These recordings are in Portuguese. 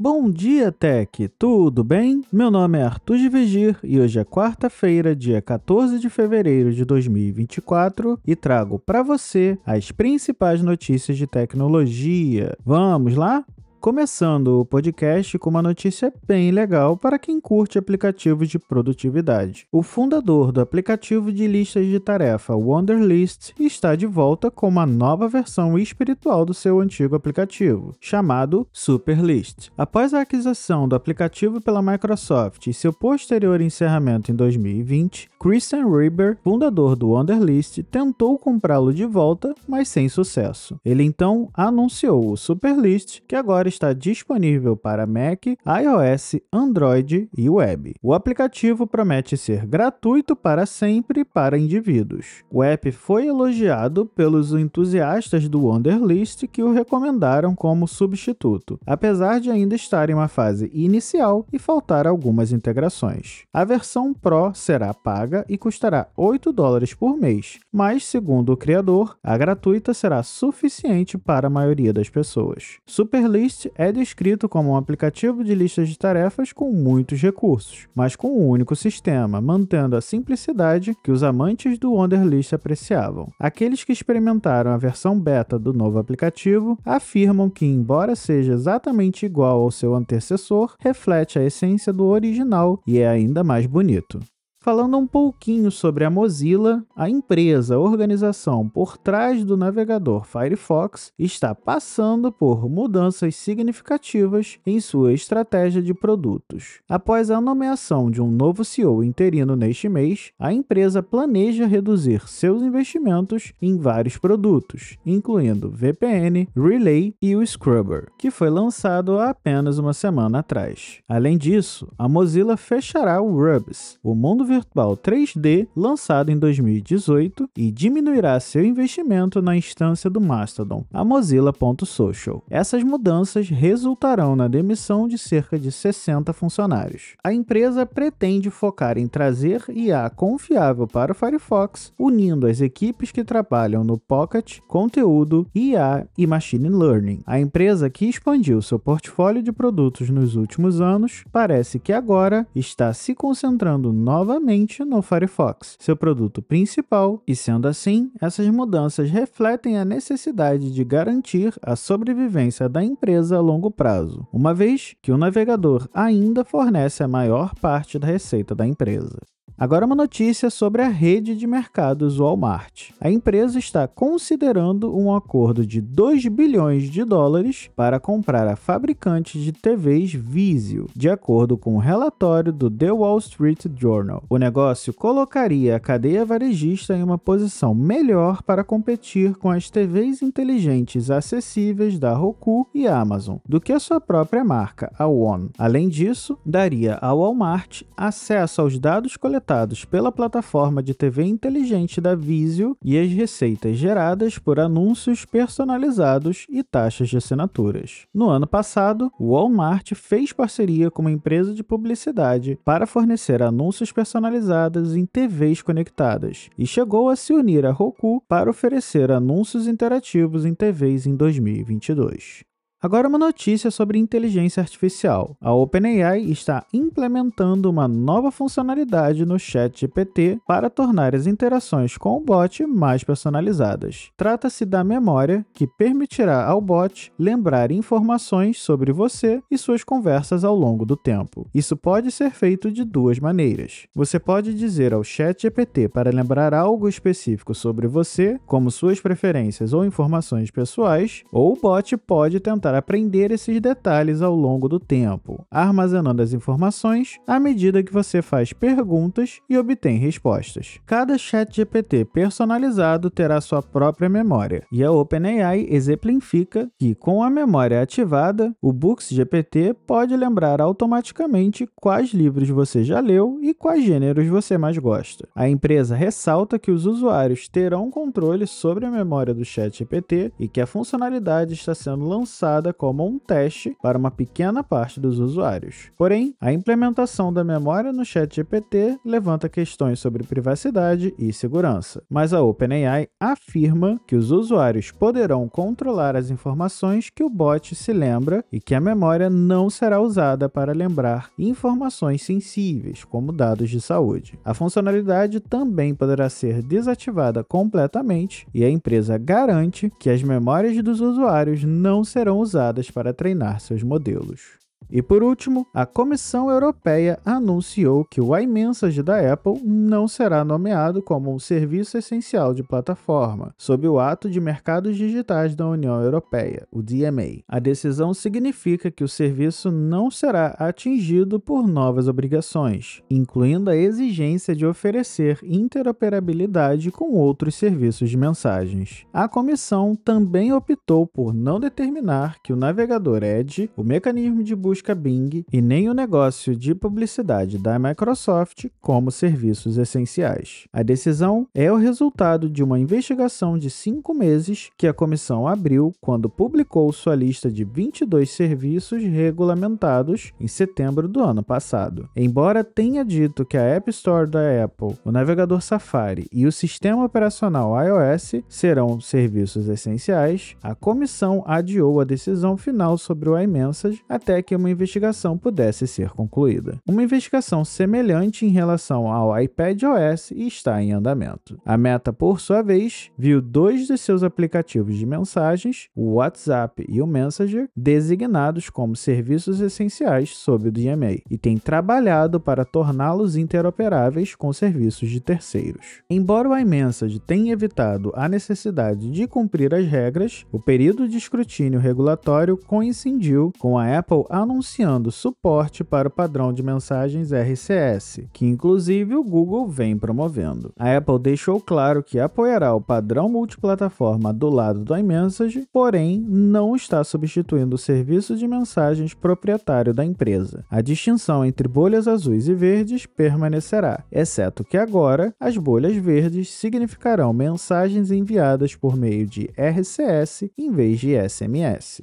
Bom dia, Tech! Tudo bem? Meu nome é Arthur de Vigir e hoje é quarta-feira, dia 14 de fevereiro de 2024 e trago para você as principais notícias de tecnologia. Vamos lá? Começando o podcast com uma notícia bem legal para quem curte aplicativos de produtividade. O fundador do aplicativo de listas de tarefa Wonderlist está de volta com uma nova versão espiritual do seu antigo aplicativo, chamado Superlist. Após a aquisição do aplicativo pela Microsoft e seu posterior encerramento em 2020, Christian Reber, fundador do Wonderlist, tentou comprá-lo de volta, mas sem sucesso. Ele então anunciou o Superlist, que agora agora está disponível para Mac, iOS, Android e web. O aplicativo promete ser gratuito para sempre para indivíduos. O app foi elogiado pelos entusiastas do Wonderlist que o recomendaram como substituto, apesar de ainda estar em uma fase inicial e faltar algumas integrações. A versão Pro será paga e custará 8 dólares por mês, mas, segundo o criador, a gratuita será suficiente para a maioria das pessoas. Superlist List é descrito como um aplicativo de listas de tarefas com muitos recursos, mas com um único sistema, mantendo a simplicidade que os amantes do Wonderlist apreciavam. Aqueles que experimentaram a versão beta do novo aplicativo afirmam que, embora seja exatamente igual ao seu antecessor, reflete a essência do original e é ainda mais bonito falando um pouquinho sobre a Mozilla, a empresa, a organização por trás do navegador Firefox está passando por mudanças significativas em sua estratégia de produtos. Após a nomeação de um novo CEO interino neste mês, a empresa planeja reduzir seus investimentos em vários produtos, incluindo VPN, Relay e o Scrubber, que foi lançado há apenas uma semana atrás. Além disso, a Mozilla fechará o Rubs, o mundo virtual virtual 3D lançado em 2018 e diminuirá seu investimento na instância do Mastodon, a Mozilla.social. Essas mudanças resultarão na demissão de cerca de 60 funcionários. A empresa pretende focar em trazer IA confiável para o Firefox, unindo as equipes que trabalham no Pocket, conteúdo, IA e Machine Learning. A empresa que expandiu seu portfólio de produtos nos últimos anos parece que agora está se concentrando novamente no Firefox, seu produto principal, e sendo assim, essas mudanças refletem a necessidade de garantir a sobrevivência da empresa a longo prazo, uma vez que o navegador ainda fornece a maior parte da receita da empresa. Agora uma notícia sobre a rede de mercados Walmart. A empresa está considerando um acordo de 2 bilhões de dólares para comprar a fabricante de TVs Vizio, de acordo com o um relatório do The Wall Street Journal. O negócio colocaria a cadeia varejista em uma posição melhor para competir com as TVs inteligentes acessíveis da Roku e Amazon do que a sua própria marca, a One. Além disso, daria ao Walmart acesso aos dados coletados pela plataforma de TV inteligente da Visio e as receitas geradas por anúncios personalizados e taxas de assinaturas. No ano passado, o Walmart fez parceria com uma empresa de publicidade para fornecer anúncios personalizados em TVs conectadas e chegou a se unir à Roku para oferecer anúncios interativos em TVs em 2022. Agora uma notícia sobre inteligência artificial. A OpenAI está implementando uma nova funcionalidade no Chat GPT para tornar as interações com o bot mais personalizadas. Trata-se da memória, que permitirá ao bot lembrar informações sobre você e suas conversas ao longo do tempo. Isso pode ser feito de duas maneiras. Você pode dizer ao Chat GPT para lembrar algo específico sobre você, como suas preferências ou informações pessoais, ou o bot pode tentar tentar aprender esses detalhes ao longo do tempo, armazenando as informações à medida que você faz perguntas e obtém respostas. Cada chat GPT personalizado terá sua própria memória, e a OpenAI exemplifica que, com a memória ativada, o Books GPT pode lembrar automaticamente quais livros você já leu e quais gêneros você mais gosta. A empresa ressalta que os usuários terão controle sobre a memória do chat GPT e que a funcionalidade está sendo lançada como um teste para uma pequena parte dos usuários. Porém, a implementação da memória no ChatGPT levanta questões sobre privacidade e segurança. Mas a OpenAI afirma que os usuários poderão controlar as informações que o bot se lembra e que a memória não será usada para lembrar informações sensíveis, como dados de saúde. A funcionalidade também poderá ser desativada completamente e a empresa garante que as memórias dos usuários não serão usadas para treinar seus modelos. E por último, a Comissão Europeia anunciou que o iMessage da Apple não será nomeado como um serviço essencial de plataforma, sob o Ato de Mercados Digitais da União Europeia, o DMA. A decisão significa que o serviço não será atingido por novas obrigações, incluindo a exigência de oferecer interoperabilidade com outros serviços de mensagens. A comissão também optou por não determinar que o navegador Edge, o mecanismo de busca busca Bing e nem o negócio de publicidade da Microsoft como serviços essenciais. A decisão é o resultado de uma investigação de cinco meses que a comissão abriu quando publicou sua lista de 22 serviços regulamentados em setembro do ano passado. Embora tenha dito que a App Store da Apple, o navegador Safari e o sistema operacional iOS serão serviços essenciais, a comissão adiou a decisão final sobre o iMessage até que uma uma investigação pudesse ser concluída. Uma investigação semelhante em relação ao iPad OS está em andamento. A Meta, por sua vez, viu dois de seus aplicativos de mensagens, o WhatsApp e o Messenger, designados como serviços essenciais sob o DMA e tem trabalhado para torná-los interoperáveis com serviços de terceiros. Embora o iMessage tenha evitado a necessidade de cumprir as regras, o período de escrutínio regulatório coincidiu com a Apple anunciando anunciando suporte para o padrão de mensagens RCS, que inclusive o Google vem promovendo. A Apple deixou claro que apoiará o padrão multiplataforma do lado do iMessage, porém não está substituindo o serviço de mensagens proprietário da empresa. A distinção entre bolhas azuis e verdes permanecerá, exceto que agora as bolhas verdes significarão mensagens enviadas por meio de RCS em vez de SMS.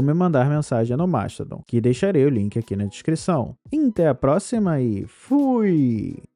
me me mandar mensagem no Mastodon, que deixarei o link aqui na descrição. Até a próxima e fui!